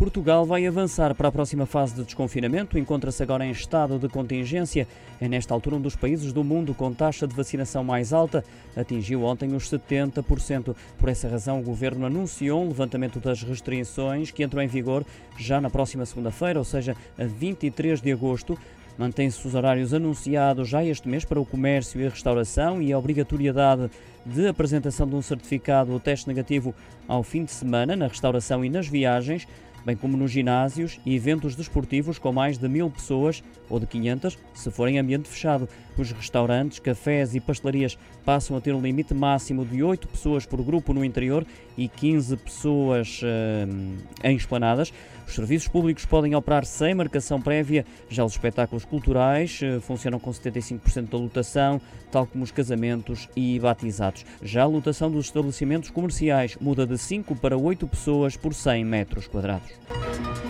Portugal vai avançar para a próxima fase de desconfinamento, encontra-se agora em estado de contingência. É nesta altura um dos países do mundo com taxa de vacinação mais alta, atingiu ontem os 70%. Por essa razão, o governo anunciou um levantamento das restrições que entram em vigor já na próxima segunda-feira, ou seja, a 23 de agosto. Mantém-se os horários anunciados já este mês para o comércio e a restauração e a obrigatoriedade de apresentação de um certificado ou teste negativo ao fim de semana na restauração e nas viagens bem como nos ginásios e eventos desportivos com mais de mil pessoas ou de 500, se forem ambiente fechado. Os restaurantes, cafés e pastelarias passam a ter um limite máximo de 8 pessoas por grupo no interior e 15 pessoas uh, em esplanadas. Os serviços públicos podem operar sem marcação prévia, já os espetáculos culturais uh, funcionam com 75% da lotação, tal como os casamentos e batizados. Já a lotação dos estabelecimentos comerciais muda de 5 para 8 pessoas por 100 metros quadrados. Música